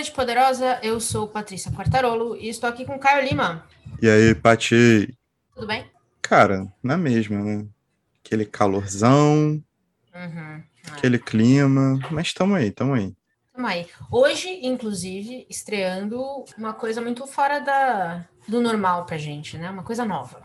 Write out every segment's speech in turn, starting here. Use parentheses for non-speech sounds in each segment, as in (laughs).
Rede Poderosa, eu sou Patrícia Quartarolo e estou aqui com Caio Lima. E aí, Pati? Tudo bem? Cara, na mesma, né? Aquele calorzão, Uhum. aquele clima, mas estamos aí, estamos aí. Tamo aí. Hoje, inclusive, estreando uma coisa muito fora da, do normal pra gente, né? Uma coisa nova.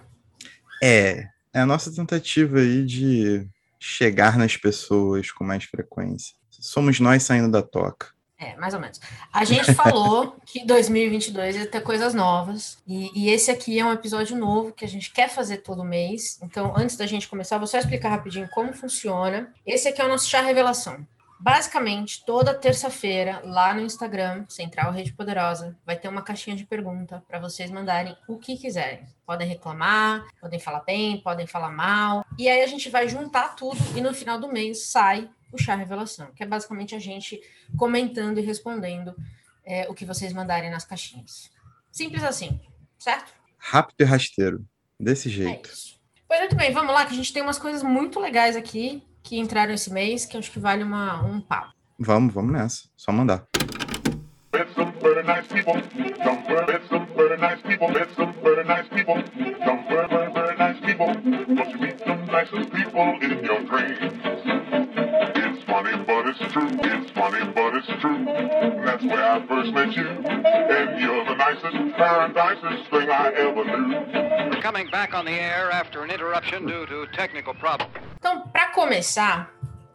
É, é a nossa tentativa aí de chegar nas pessoas com mais frequência. Somos nós saindo da toca. É, mais ou menos. A gente falou (laughs) que 2022 ia ter coisas novas, e, e esse aqui é um episódio novo que a gente quer fazer todo mês. Então, antes da gente começar, vou só explicar rapidinho como funciona. Esse aqui é o nosso chá revelação. Basicamente, toda terça-feira, lá no Instagram, Central Rede Poderosa, vai ter uma caixinha de pergunta para vocês mandarem o que quiserem. Podem reclamar, podem falar bem, podem falar mal. E aí a gente vai juntar tudo e no final do mês sai o chá revelação, que é basicamente a gente comentando e respondendo é, o que vocês mandarem nas caixinhas. Simples assim, certo? Rápido e rasteiro. Desse É jeito. isso. Pois muito bem, vamos lá, que a gente tem umas coisas muito legais aqui que entraram esse mês, que acho que vale uma, um papo. Vamos, vamos nessa. Só mandar. Met some very nice people. Some very, met some very nice people. Met some very nice people. Some very, very, very nice people. But you meet the nicest people in your dreams. It's funny, but it's true. It's funny, but it's true. That's where I first met you. And you're the nicest, very nicest thing I ever knew. Coming back on the air after an interruption due to technical problems. Então, para começar,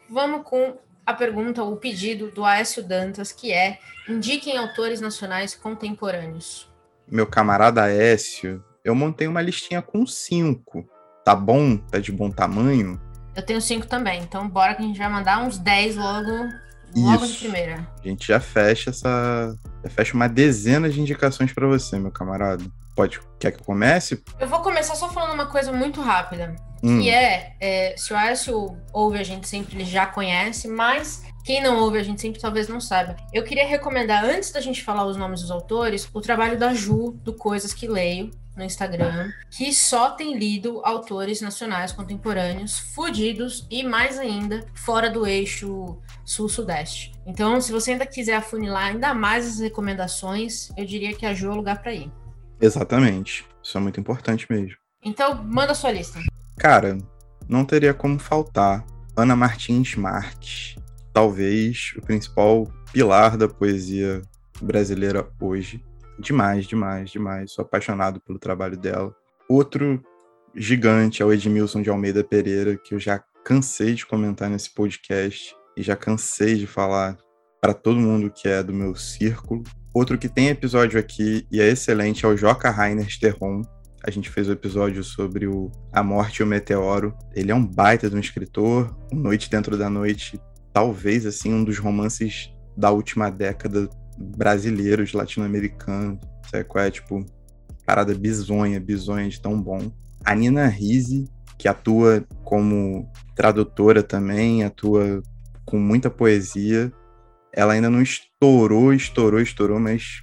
vamos com a pergunta, o pedido do Aécio Dantas, que é indiquem autores nacionais contemporâneos. Meu camarada Aécio, eu montei uma listinha com cinco. Tá bom? Tá de bom tamanho? Eu tenho cinco também, então bora que a gente vai mandar uns 10 logo, logo de primeira. A gente já fecha essa. Já fecha uma dezena de indicações pra você, meu camarada. Pode. Quer que eu comece? Eu vou começar só falando uma coisa muito rápida, Hum, que é, é, se o Aécio ouve a gente sempre, ele já conhece, mas quem não ouve a gente sempre talvez não saiba. Eu queria recomendar, antes da gente falar os nomes dos autores, o trabalho da Ju, do Coisas que Leio, no Instagram, que só tem lido autores nacionais contemporâneos, fudidos e mais ainda fora do eixo sul-sudeste. Então, se você ainda quiser afunilar ainda mais as recomendações, eu diria que a Ju é o lugar para ir. Exatamente. Isso é muito importante mesmo. Então, manda sua lista. Cara, não teria como faltar Ana Martins Marques, talvez o principal pilar da poesia brasileira hoje. Demais, demais, demais. Sou apaixonado pelo trabalho dela. Outro gigante é o Edmilson de Almeida Pereira, que eu já cansei de comentar nesse podcast e já cansei de falar para todo mundo que é do meu círculo. Outro que tem episódio aqui e é excelente é o Joca Rainer Sterron, a gente fez o episódio sobre o A Morte e o Meteoro. Ele é um baita de um escritor. Noite Dentro da Noite, talvez assim, um dos romances da última década brasileiros, latino-americanos. Sabe qual é? Tipo, parada bizonha, bizonha de tão bom. A Nina Risi, que atua como tradutora também, atua com muita poesia. Ela ainda não estourou, estourou, estourou, mas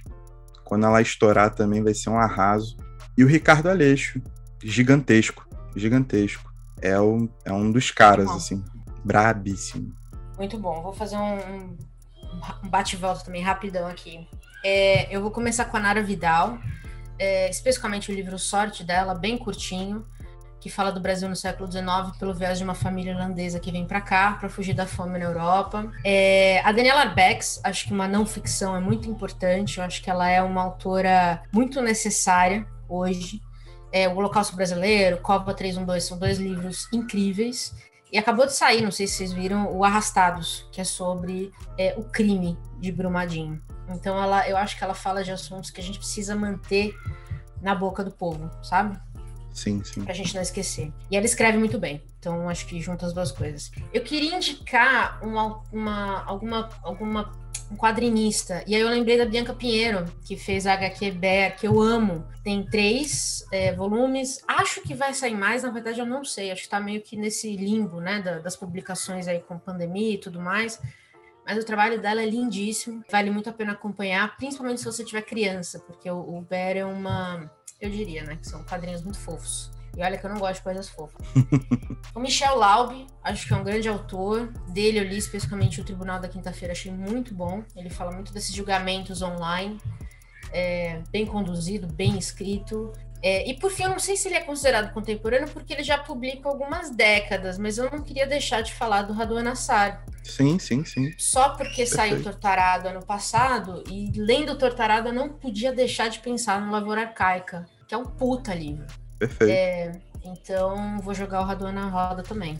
quando ela estourar também vai ser um arraso. E o Ricardo Aleixo, gigantesco, gigantesco. É, o, é um dos caras, assim, brabíssimo. Muito bom. Vou fazer um, um- um bate-volta também rapidão aqui. É, eu vou começar com a Nara Vidal, é, especificamente o livro Sorte dela, bem curtinho, que fala do Brasil no século XIX pelo viés de uma família irlandesa que vem para cá para fugir da fome na Europa. É, a Daniela Arbex, acho que uma não ficção é muito importante. Eu acho que ela é uma autora muito necessária hoje. É, o Holocausto Brasileiro, Copa 312 são dois livros incríveis. E acabou de sair, não sei se vocês viram, o Arrastados, que é sobre é, o crime de Brumadinho. Então ela, eu acho que ela fala de assuntos que a gente precisa manter na boca do povo, sabe? Sim, sim. Pra gente não esquecer. E ela escreve muito bem. Então acho que junta as duas coisas. Eu queria indicar uma, uma, alguma, alguma um quadrinista. E aí eu lembrei da Bianca Pinheiro, que fez a HQ Bear, que eu amo. Tem três é, volumes. Acho que vai sair mais, na verdade eu não sei. Acho que tá meio que nesse limbo, né, da- das publicações aí com pandemia e tudo mais. Mas o trabalho dela é lindíssimo, vale muito a pena acompanhar, principalmente se você tiver criança, porque o, o Bear é uma, eu diria, né, que são quadrinhos muito fofos. E olha que eu não gosto de coisas fofas. (laughs) o Michel Laube, acho que é um grande autor. Dele eu li especificamente o Tribunal da Quinta-feira, achei muito bom. Ele fala muito desses julgamentos online. É, bem conduzido, bem escrito. É, e por fim, eu não sei se ele é considerado contemporâneo porque ele já publica algumas décadas, mas eu não queria deixar de falar do Radwan Nassar. Sim, sim, sim. Só porque Perfeito. saiu Tortarado ano passado, e lendo Tortarado eu não podia deixar de pensar no Lavoura Arcaica, que é um puta livro. Perfeito. É, então vou jogar o Radwan na roda também.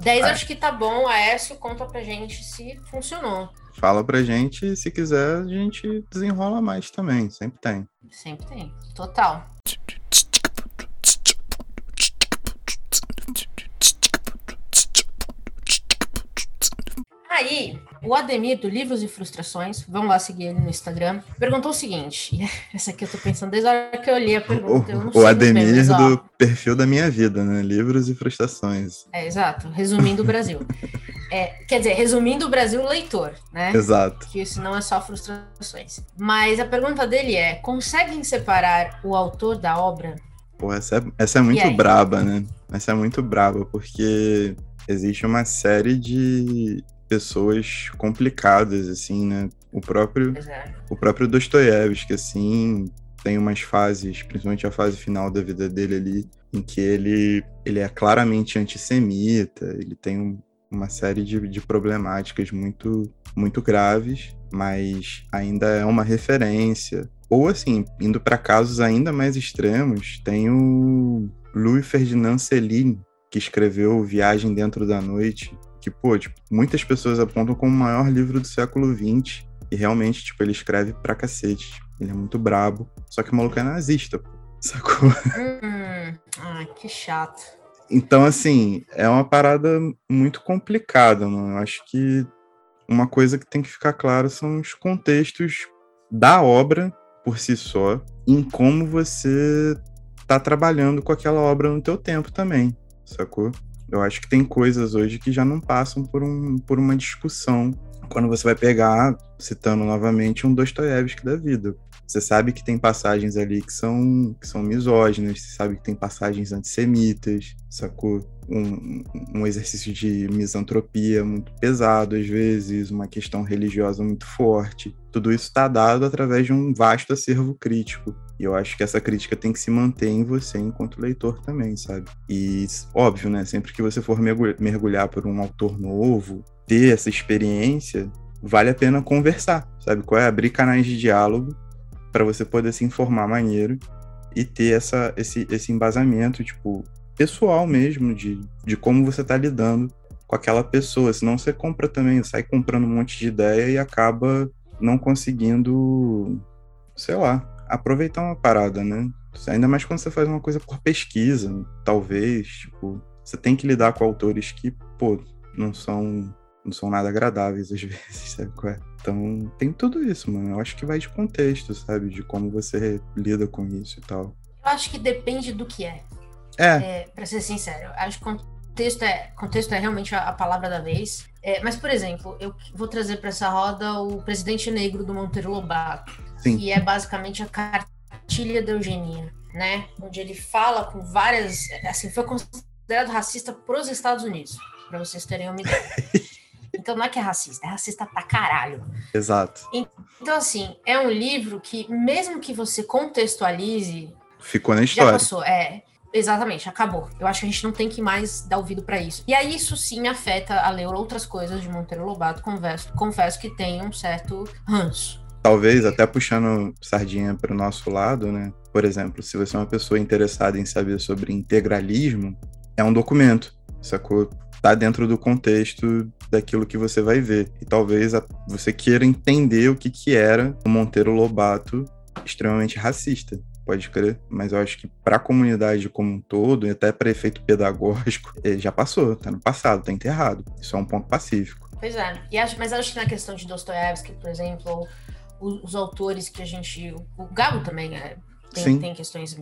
10 Ah. acho que tá bom, Aécio conta pra gente se funcionou. Fala pra gente se quiser a gente desenrola mais também, sempre tem. Sempre tem. Total. Aí, o Ademir do Livros e Frustrações, vamos lá seguir ele no Instagram, perguntou o seguinte: (laughs) essa aqui eu tô pensando desde a hora que eu olhei a pergunta. O, o Ademir do perfil da minha vida, né? Livros e frustrações. É, exato. Resumindo o Brasil. (laughs) É, quer dizer, resumindo o Brasil leitor, né? Exato. Que isso não é só frustrações. Mas a pergunta dele é: conseguem separar o autor da obra? Pô, essa é, essa é muito braba, né? Essa é muito braba, porque existe uma série de pessoas complicadas, assim, né? O próprio, é. o próprio Dostoiévski, assim, tem umas fases, principalmente a fase final da vida dele ali, em que ele, ele é claramente antissemita, ele tem um- uma série de, de problemáticas muito, muito graves, mas ainda é uma referência. Ou assim, indo para casos ainda mais extremos, tem o Louis Ferdinand Céline, que escreveu Viagem Dentro da Noite, que, pô, tipo, muitas pessoas apontam como o maior livro do século XX, e realmente, tipo, ele escreve pra cacete. tipo, Ele é muito brabo. Só que o maluco é nazista, pô. Sacou? (laughs) Hum, ai, que chato. Então, assim, é uma parada muito complicada, mano. Eu acho que uma coisa que tem que ficar claro são os contextos da obra por si só, em como você tá trabalhando com aquela obra no teu tempo também, sacou? Eu acho que tem coisas hoje que já não passam por, um, por uma discussão quando você vai pegar, citando novamente, um Dostoiévski da vida. Você sabe que tem passagens ali que são, que são misóginas, você sabe que tem passagens antissemitas, sacou? Um, um exercício de misantropia muito pesado, às vezes, uma questão religiosa muito forte. Tudo isso está dado através de um vasto acervo crítico. E eu acho que essa crítica tem que se manter em você enquanto leitor também, sabe? E, óbvio, né? Sempre que você for mergulhar, por um autor novo, ter essa experiência, vale a pena conversar, sabe? Qual é? Abrir canais de diálogo para você poder se informar maneiro e ter essa, esse, esse embasamento, tipo, pessoal mesmo, de, de como você tá lidando com aquela pessoa. Senão você compra também, sai comprando um monte de ideia e acaba não conseguindo, sei lá, aproveitar uma parada, né? Ainda mais quando você faz uma coisa por pesquisa, talvez, tipo, você tem que lidar com autores que, pô, não são não são nada agradáveis às (laughs) vezes, sabe qual é? Então, tem tudo isso, mano. Eu acho que vai de contexto, sabe? De como você lida com isso e tal. Eu acho que depende do que é. É, É, pra ser sincero, acho que contexto é, contexto é realmente a, a palavra da vez. É, mas, por exemplo, eu vou trazer para essa roda o Presidente Negro do Monteiro Lobato, Sim. que é basicamente a cartilha da eugenia, né? Onde ele fala com várias. Assim, foi considerado racista pros Estados Unidos, para vocês terem uma ideia. (laughs) Então não é que é racista, é racista pra caralho. exato. Então, assim, é um livro que, mesmo que você contextualize, Ficou na já história. passou, é. Exatamente, acabou. Eu acho que a gente não tem que mais dar ouvido pra isso. E aí, isso sim afeta a ler outras coisas de Monteiro Lobato. Confesso, confesso que tem um certo ranço. Talvez até puxando sardinha para o nosso lado, né? Por exemplo, se você é uma pessoa interessada em saber sobre integralismo, é um documento, sacou? Tá dentro do contexto daquilo que você vai ver. E talvez você queira entender o que, que era o Monteiro Lobato extremamente racista. Pode crer, mas eu acho que para a comunidade como um todo, e até para efeito pedagógico, (laughs) eh, já passou, tá no passado, tá enterrado. Isso é um ponto pacífico. Pois é. E acho, mas acho que na questão de Dostoiévski, por exemplo, os, os autores que a gente. O Gabo também é. Tem, tem questões de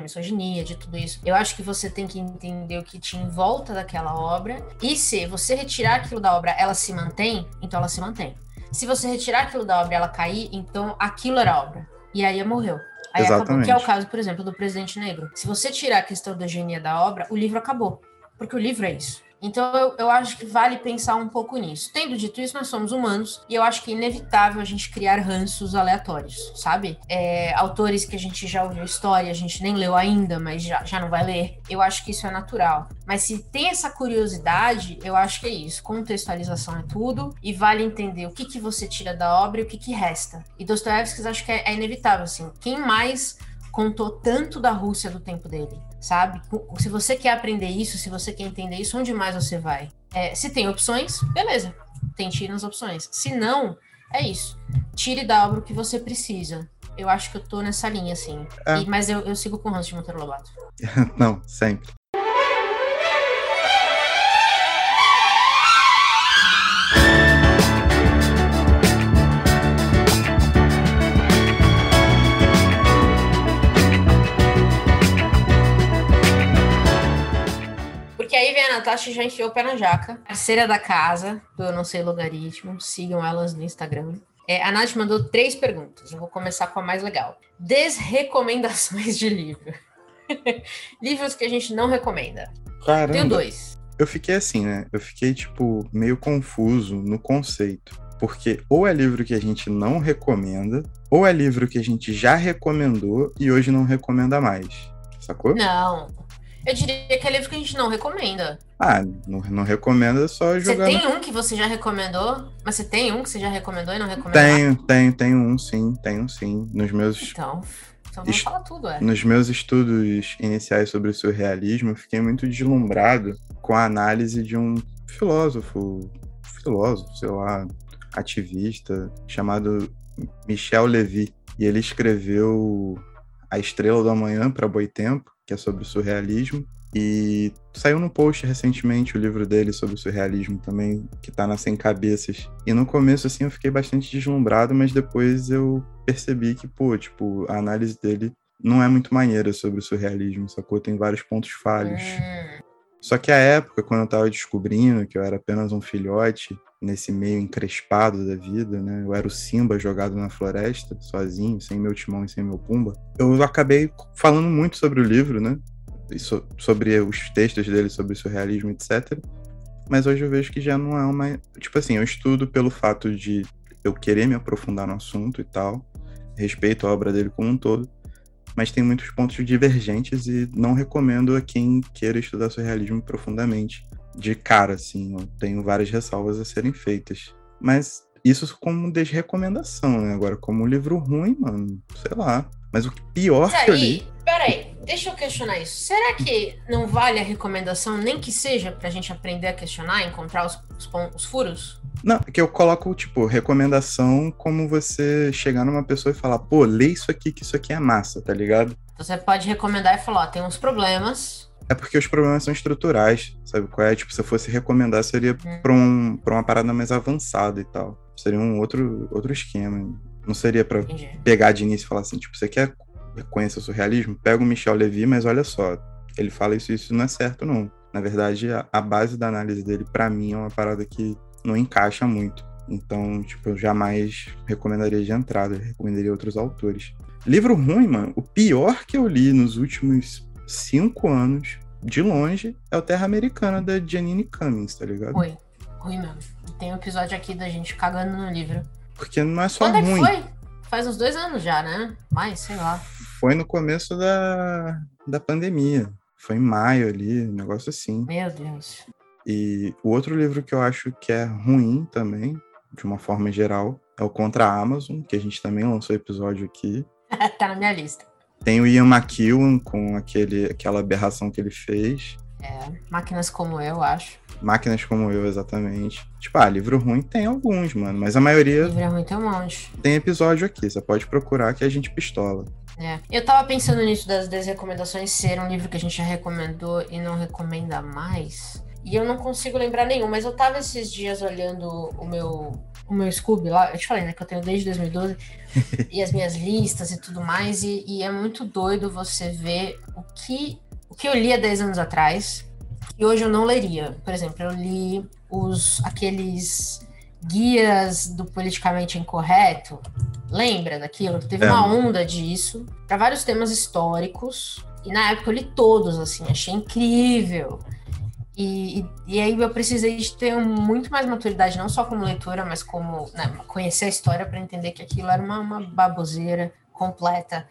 misoginia, de tudo isso. Eu acho que você tem que entender o que tinha em volta daquela obra. E se você retirar aquilo da obra, ela se mantém, então ela se mantém. Se você retirar aquilo da obra e ela cair, então aquilo era obra. E aí morreu. Aí acabou, Exatamente. que é o caso, por exemplo, do Presidente Negro. Se você tirar a questão da eugenia da obra, o livro acabou. Porque o livro é isso. Então eu, eu acho que vale pensar um pouco nisso. Tendo dito isso, nós somos humanos e eu acho que é inevitável a gente criar ranços aleatórios, sabe? É, autores que a gente já ouviu história, a gente nem leu ainda, mas já, já não vai ler. Eu acho que isso é natural. Mas se tem essa curiosidade, eu acho que é isso. Contextualização é tudo e vale entender o que, que você tira da obra e o que, que resta. E Dostoiévski acho que é, é inevitável, assim. Quem mais contou tanto da Rússia do tempo dele, sabe? Se você quer aprender isso, se você quer entender isso, onde mais você vai? É, se tem opções, beleza, tente ir nas opções. Se não, é isso. Tire da obra o que você precisa. Eu acho que eu tô nessa linha, assim. É. E- mas eu, eu sigo com o Hans de Monteiro Lobato. (laughs) Não, sempre. Porque aí vem a Natasha e já enfiou o pé na jaca. Parceira da casa, do Eu Não Sei Logaritmo. Sigam elas no Instagram. É, a Nath mandou três perguntas. Eu vou começar com a mais legal. Desrecomendações de livro. (laughs) Livros que a gente não recomenda. Caramba. Tenho dois. Eu fiquei assim, né? Eu fiquei, tipo, meio confuso no conceito. Porque ou é livro que a gente não recomenda, ou é livro que a gente já recomendou e hoje não recomenda mais. Sacou? Não. Eu diria que é livro que a gente não recomenda. Ah, não, não recomenda é só Você jogar. tem no... um que você já recomendou? Mas você tem um que você já recomendou e não recomendou? Tenho, tenho, tenho um sim, tenho sim. Nos meus, Então, então vamos falar tudo, é. nos meus estudos iniciais sobre o surrealismo, eu fiquei muito deslumbrado com a análise de um filósofo, filósofo, sei lá, ativista, chamado Michel Levy. E ele escreveu A Estrela do Amanhã para Boitempo, que é sobre o surrealismo. E saiu no post recentemente o livro dele sobre o surrealismo também, que tá na Sem Cabeças. E no começo, assim, eu fiquei bastante deslumbrado, mas depois eu percebi que, pô, tipo, a análise dele não é muito maneira sobre o surrealismo, sacou? Tem vários pontos falhos. Hum, Só que a época, quando eu tava descobrindo que eu era apenas um filhote nesse meio encrespado da vida, né? Eu era o Simba jogado na floresta, sozinho, sem meu timão e sem meu pumba. Eu acabei falando muito sobre o livro, né? So- sobre os textos dele, sobre surrealismo, etc. Mas hoje eu vejo que já não é uma. Tipo assim, eu estudo pelo fato de eu querer me aprofundar no assunto e tal. Respeito a obra dele como um todo mas tem muitos pontos divergentes e não recomendo a quem queira estudar surrealismo profundamente. De cara, assim, eu tenho várias ressalvas a serem feitas. Mas isso como desrecomendação, né? Agora, como um livro ruim, mano, sei lá. Mas o pior Mas que eu li. aí, peraí, deixa eu questionar isso. Será que não vale a recomendação, nem que seja pra gente aprender a questionar, encontrar os, os, os furos? Não, que eu coloco, tipo, recomendação como você chegar numa pessoa e falar, pô, lê isso aqui, que isso aqui é massa, tá ligado? Você pode recomendar e falar, ó, tem uns problemas. É porque os problemas são estruturais, sabe qual é? Tipo, se eu fosse recomendar, seria Hum. pra, um, pra uma parada mais avançada e tal. Seria um outro, outro esquema. Não seria pra Entendi. pegar de início e falar assim, tipo, você quer conhecer o surrealismo? Pega o Michel Levy, mas olha só, ele fala isso e isso não é certo, não. Na verdade, a, a base da análise dele, pra mim, é uma parada que não encaixa muito. Então, tipo, eu jamais recomendaria de entrada, eu recomendaria outros autores. Livro ruim, mano, o pior que eu li nos últimos cinco anos, de longe, é o Terra Americana da Janine Cummings, tá ligado? Ruim. Ruim mesmo. Tem um episódio aqui da gente cagando no livro. Porque não é só Quando é ruim. que foi? Faz uns dois anos já, né? Mais, sei lá. Foi no começo da, da pandemia. Foi em maio ali, um negócio assim. Meu Deus. E o outro livro que eu acho que é ruim também, de uma forma geral, é o Contra a Amazon, que a gente também lançou episódio aqui. (laughs) tá na minha lista. Tem o Ian McEwan com aquele, aquela aberração que ele fez. É, máquinas como eu, acho. Máquinas como eu, exatamente. Tipo, ah, livro ruim tem alguns, mano. Mas a maioria Livro é ruim, tem um monte. tem episódio aqui. Você pode procurar que a gente pistola. É. Eu tava pensando nisso das desrecomendações ser um livro que a gente já recomendou e não recomenda mais. E eu não consigo lembrar nenhum, mas eu tava esses dias olhando o meu, o meu Scooby lá. Eu te falei, né, que eu tenho desde 2012. (laughs) e as minhas listas e tudo mais. E, e é muito doido você ver o que, o que eu li há 10 anos atrás e hoje eu não leria. Por exemplo, eu li os aqueles guias do politicamente incorreto Lembra daquilo? Teve É. uma onda disso para vários temas históricos. E na época eu li todos, assim, achei incrível. E, e, aí eu precisei de ter muito mais maturidade, não só como leitora, mas como né, conhecer a história para entender que aquilo era uma, uma baboseira completa.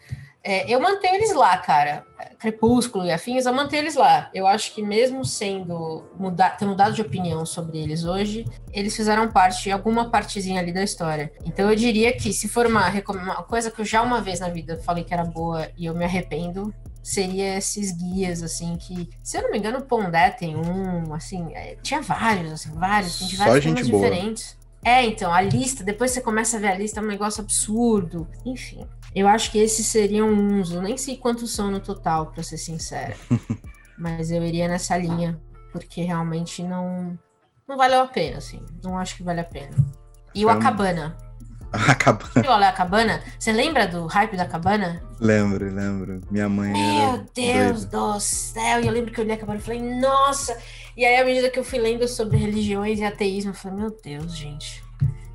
É, eu mantenho eles lá, cara. Crepúsculo e afins, eu mantenho eles lá. Eu acho que mesmo sendo ter mudado de opinião sobre eles hoje, eles fizeram parte, alguma partezinha ali da história. Então eu diria que se for uma, uma coisa que eu já uma vez na vida falei que era boa e eu me arrependo, seria esses guias, assim, que, se eu não me engano, o Pondé tem um, assim, é, tinha vários, assim, vários, tem vários temas boa. diferentes. É, então, a lista, depois você começa a ver a lista, é um negócio absurdo. Enfim, eu acho que esses seriam uns, eu nem sei quantos são no total, pra ser sincera. (laughs) Mas eu iria nessa linha, porque realmente não, não valeu a pena, assim. Não acho que vale a pena. E o Foi Acabana. (laughs) Acabando. Viu a Acabana? Você lembra do hype da Cabana? Lembro, lembro. Minha mãe Meu Deus doida. do céu! E eu lembro que eu li a Cabana e falei, nossa! E aí, à medida que eu fui lendo sobre religiões e ateísmo, eu falei, meu Deus, gente.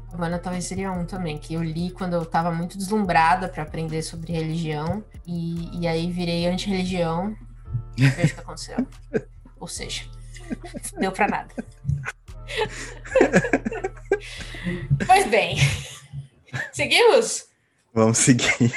Cabana talvez seria um também, que eu li quando eu tava muito deslumbrada para aprender sobre religião. E, e aí virei anti-religião. E Veja o que aconteceu. Ou seja, deu pra nada. (laughs) pois bem. Seguimos? Vamos seguir.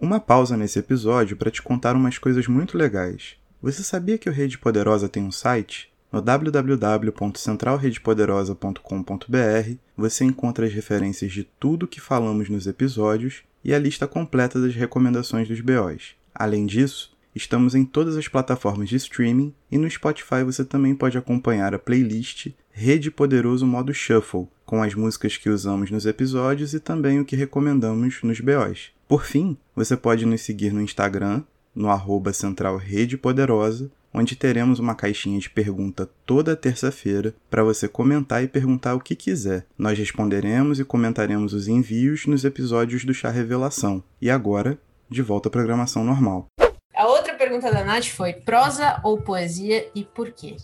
Uma pausa nesse episódio para te contar umas coisas muito legais. Você sabia que o Rede Poderosa tem um site? No www.centralredepoderosa.com.br você encontra as referências de tudo que falamos nos episódios e a lista completa das recomendações dos BOs. Além disso, estamos em todas as plataformas de streaming e no Spotify você também pode acompanhar a playlist Rede Poderoso Modo Shuffle, com as músicas que usamos nos episódios e também o que recomendamos nos BOs. Por fim, você pode nos seguir no Instagram, no arroba Central Rede Poderosa, onde teremos uma caixinha de pergunta toda terça-feira para você comentar e perguntar o que quiser. Nós responderemos e comentaremos os envios nos episódios do Chá Revelação. E agora, de volta à programação normal. A outra pergunta da Nath foi: prosa ou poesia e por quê?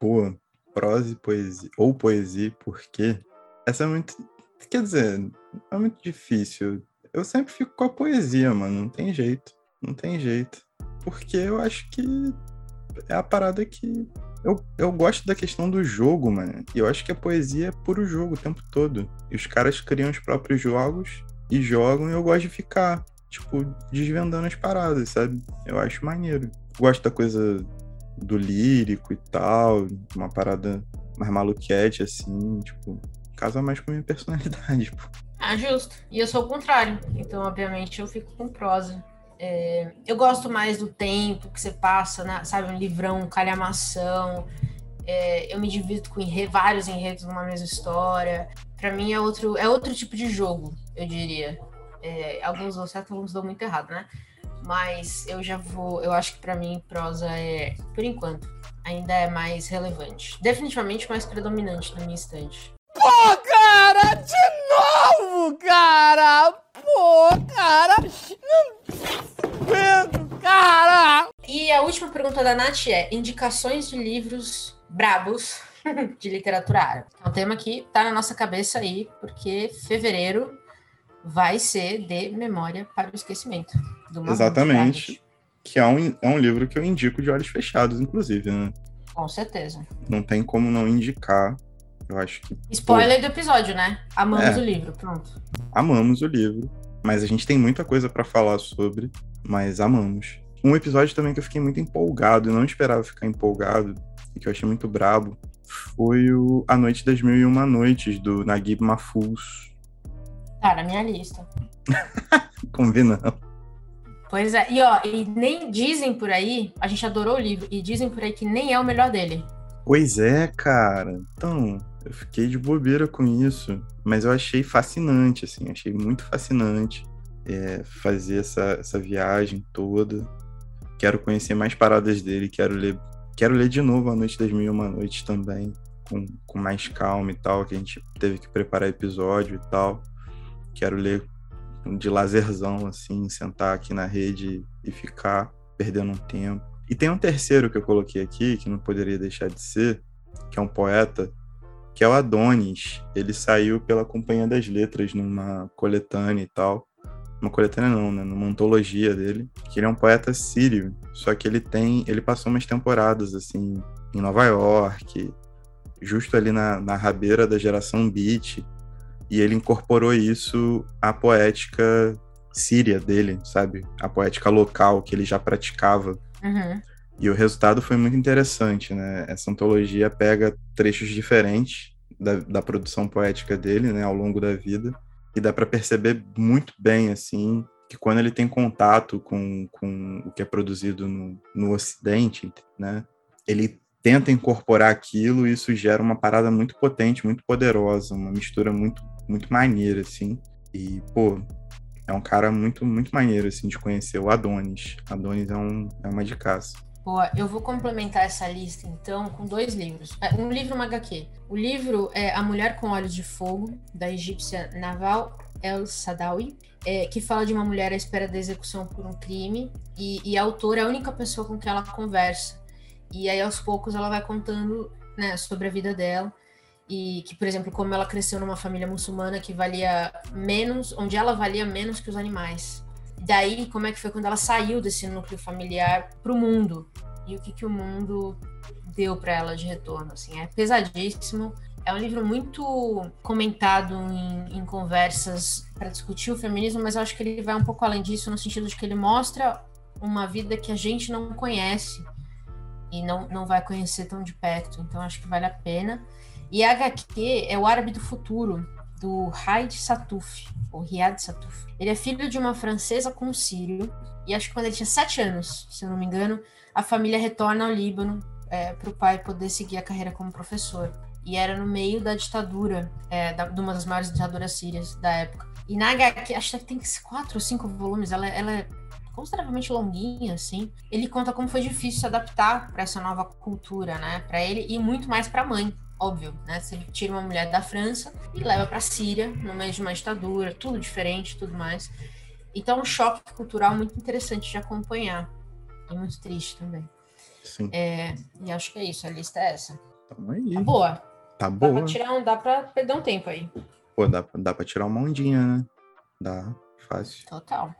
Pô, prosa e poesia, ou poesia, por quê? Essa é muito. Quer dizer, é muito difícil. Eu sempre fico com a poesia, mano. Não tem jeito. Não tem jeito. Porque eu acho que é a parada que. Eu, eu gosto da questão do jogo, mano. E eu acho que a poesia é puro jogo o tempo todo. E os caras criam os próprios jogos e jogam, e eu gosto de ficar, tipo, desvendando as paradas, sabe? Eu acho maneiro. Gosto da coisa do lírico e tal, uma parada mais maluquete, assim, tipo, casa mais com a minha personalidade, pô. Ah, justo. E eu sou o contrário. Então, obviamente, eu fico com prosa. É, eu gosto mais do tempo que você passa, na- sabe? Um livrão, um calhamação. É, eu me divirto com enre- vários enredos numa mesma história. Pra mim é outro, é outro tipo de jogo, eu diria. É, alguns dão certo, alguns dão muito errado, né? Mas eu já vou. Eu acho que pra mim prosa é, por enquanto, ainda é mais relevante. Definitivamente mais predominante na minha estante. Pô, cara, de novo, cara! Pô, cara! Não aguento, cara! E a última pergunta da Nath é: indicações de livros brabos (laughs) de literatura árabe. É um tema que tá na nossa cabeça aí, porque fevereiro vai ser de memória para o esquecimento. Exatamente. Que é um, é um livro que eu indico de olhos fechados, inclusive, né? Com certeza. Não tem como não indicar. Eu acho que Spoiler do episódio, né? Amamos É. o livro, pronto. amamos o livro, mas a gente tem muita coisa pra falar sobre, mas amamos. Um episódio também que eu fiquei muito empolgado, e não esperava ficar empolgado, e que eu achei muito brabo, foi o A Noite das Mil e Uma Noites, do Naguib Mahfouz. Tá na minha lista. (laughs) Combinando. Pois é, e ó, e nem dizem por aí, a gente adorou o livro, e dizem por aí que nem é o melhor dele. Pois é, cara. Então, eu fiquei de bobeira com isso, mas eu achei fascinante, assim, achei muito fascinante é, fazer essa, essa viagem toda. Quero conhecer mais paradas dele, quero ler, quero ler de novo A Noite das Mil e Uma Noites também, com, com mais calma e tal, que a gente teve que preparar episódio e tal. Quero ler de lazerzão, assim, sentar aqui na rede e ficar perdendo um tempo. E tem um terceiro que eu coloquei aqui, que não poderia deixar de ser, que é um poeta que é o Adonis. Ele saiu pela Companhia das Letras numa coletânea e tal. Uma coletânea não, né? Numa antologia dele. Que ele é um poeta sírio. Só que ele tem. Ele passou umas temporadas, assim, em Nova York, justo ali na, na rabeira da geração beat. E ele incorporou isso à poética síria dele, sabe? A poética local que ele já praticava. Uhum. E o resultado foi muito interessante, né? Essa antologia pega trechos diferentes da, da produção poética dele, né, ao longo da vida, e dá para perceber muito bem, assim, que quando ele tem contato com, com o que é produzido no, no Ocidente, né, ele tenta incorporar aquilo e isso gera uma parada muito potente, muito poderosa, uma mistura muito, muito maneira, assim. E, pô, é um cara muito, muito maneiro, assim, de conhecer, o Adonis. Adonis é, um, é uma de caça. Boa, eu vou complementar essa lista então com dois livros. É, Um livro uma HQ. O livro é A Mulher com Olhos de Fogo, da egípcia Naval El Sadawi, é, que fala de uma mulher à espera da execução por um crime, e, e a autora é a única pessoa com quem ela conversa. E aí, aos poucos, ela vai contando né, sobre a vida dela. E que, por exemplo, como ela cresceu numa família muçulmana que valia menos, onde ela valia menos que os animais. Daí, como é que foi quando ela saiu desse núcleo familiar para o mundo e o que, que o mundo deu para ela de retorno, assim, é pesadíssimo. É um livro muito comentado em, em conversas para discutir o feminismo, mas eu acho que ele vai um pouco além disso, no sentido de que ele mostra uma vida que a gente não conhece e não, não vai conhecer tão de perto. Então, acho que vale a pena. E a HQ é o Árabe do Futuro, do Haid Satuf, ou Riad Satuf. Ele é filho de uma francesa com um sírio, e acho que quando ele tinha sete anos, se eu não me engano, a família retorna ao Líbano é, para o pai poder seguir a carreira como professor. E era no meio da ditadura, é, da, de uma das maiores ditaduras sírias da época. E na HQ, acho que tem quatro ou cinco volumes, ela, ela é consideravelmente longuinha, assim. Ele conta como foi difícil se adaptar para essa nova cultura, né? Para ele e muito mais para a mãe, óbvio, né? Você tira uma mulher da França e leva para a Síria, no meio de uma ditadura, tudo diferente, tudo mais. Então, é um choque cultural muito interessante de acompanhar. E muito triste também. Sim. É, e acho que é isso, a lista é essa. Tamo aí. Tá boa. Tá Dá boa. pra tirar um, dá pra perder um tempo aí. Pô, dá, dá pra tirar uma ondinha, né? Dá, fácil. Total.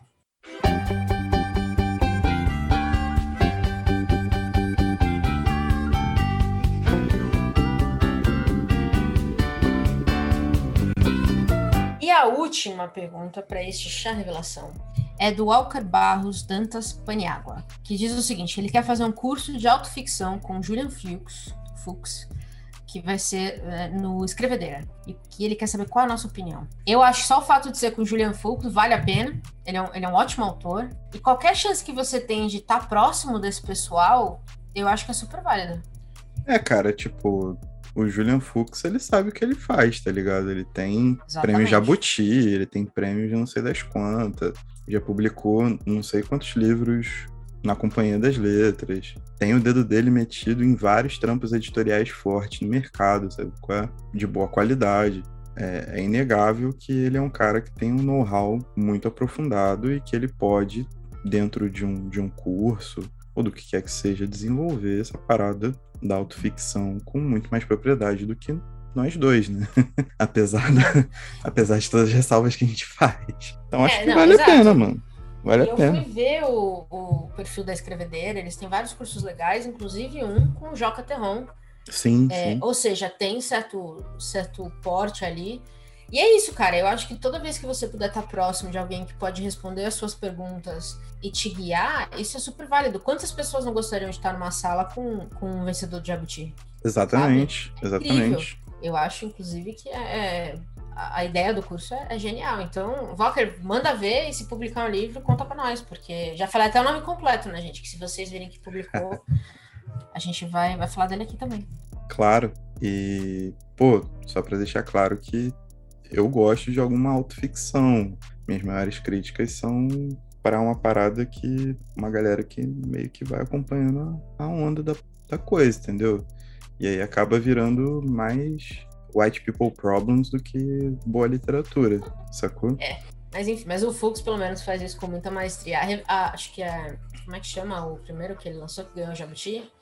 A última pergunta para este chá revelação é do Walker Barros Dantas Paniagua, que diz o seguinte: ele quer fazer um curso de autoficção com Julian Fuchs, Fuchs que vai ser eh, no Escrevedeira, e que ele quer saber qual é a nossa opinião. Eu acho que só o fato de ser com Julian Fuchs vale a pena, ele é um, ele é um ótimo autor, e qualquer chance que você tem de estar próximo desse pessoal, eu acho que é super válida. É, cara, tipo, o Julian Fuchs, ele sabe o que ele faz, tá ligado? Ele tem Exatamente. prêmio Jabuti, ele tem prêmio de não sei das quantas, já publicou não sei quantos livros na Companhia das Letras. Tem o dedo dele metido em vários trampos editoriais fortes no mercado, sabe? De boa qualidade. É, é inegável que ele é um cara que tem um know-how muito aprofundado e que ele pode, dentro de um, de um curso, ou do que quer que seja, desenvolver essa parada da autoficção com muito mais propriedade do que nós dois, né? (laughs) apesar, da- apesar de todas as ressalvas que a gente faz. Então acho É, que não, vale exato. a pena, mano. Vale a eu pena. fui ver o, o perfil da Escrevedeira, eles têm vários cursos legais, inclusive um com o Joca Terron. Sim, É, sim. ou seja, tem certo, certo porte ali. E é isso, cara. Eu acho que toda vez que você puder estar próximo de alguém que pode responder as suas perguntas e te guiar, isso é super válido. Quantas pessoas não gostariam de estar numa sala com, com um vencedor de Jabuti? Exatamente, É exatamente. Eu acho, inclusive, que é, é- a, ideia do curso é, é genial. Então, Walker, manda ver e se publicar um livro, conta pra nós, porque já falei até o nome completo, né, gente? Que se vocês virem que publicou, (laughs) a gente vai, vai falar dele aqui também. Claro. E, pô, só pra deixar claro que eu gosto de alguma autoficção. Minhas maiores críticas são para uma parada que uma galera que meio que vai acompanhando a onda da, da coisa, entendeu? E aí acaba virando mais white people problems do que boa literatura, sacou? Mas enfim, mas o Fux pelo menos faz isso com muita maestria. A a- acho que é. Como é que chama o primeiro que ele lançou que ganhou o Jabuti?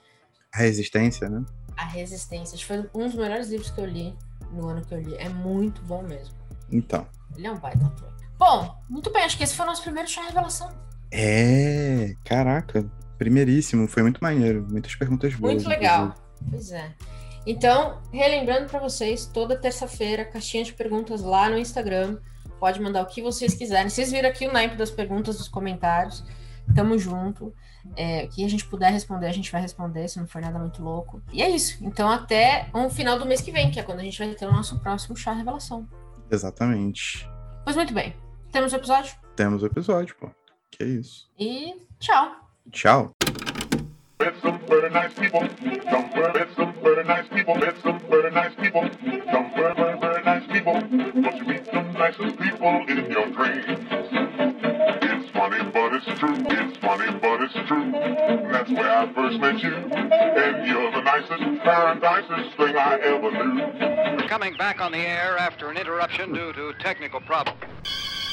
A resistência, né? A Resistência. Acho que foi um dos melhores livros que eu li no ano que eu li. É muito bom mesmo. Então. Ele é um baita ator. Bom, muito bem. Acho que esse foi o nosso primeiro chá revelação. É, caraca, primeiríssimo, foi muito maneiro, muitas perguntas boas. Muito legal. Pois é. Então, relembrando para vocês, toda terça-feira, caixinha de perguntas lá no Instagram. Pode mandar o que vocês quiserem. Vocês viram aqui o naipe das perguntas dos comentários. Tamo junto. É, o que a gente puder responder, a gente vai responder, se não for nada muito louco. E é isso. Então, até o final do mês que vem, que é quando a gente vai ter o nosso próximo chá revelação. Exatamente. Pois muito bem. Temos o episódio? Temos o episódio, pô. Que isso. E tchau. Tchau. Met some very nice people. Some very, met some very nice people. Met some very nice people. Some very, very, very nice people. Won't you meet the nicest people in your dreams? It's funny, but it's true. It's funny, but it's true. That's where I first met you. And you're the nicest, very nicest thing I ever knew. Coming back on the air after an interruption due to technical problems.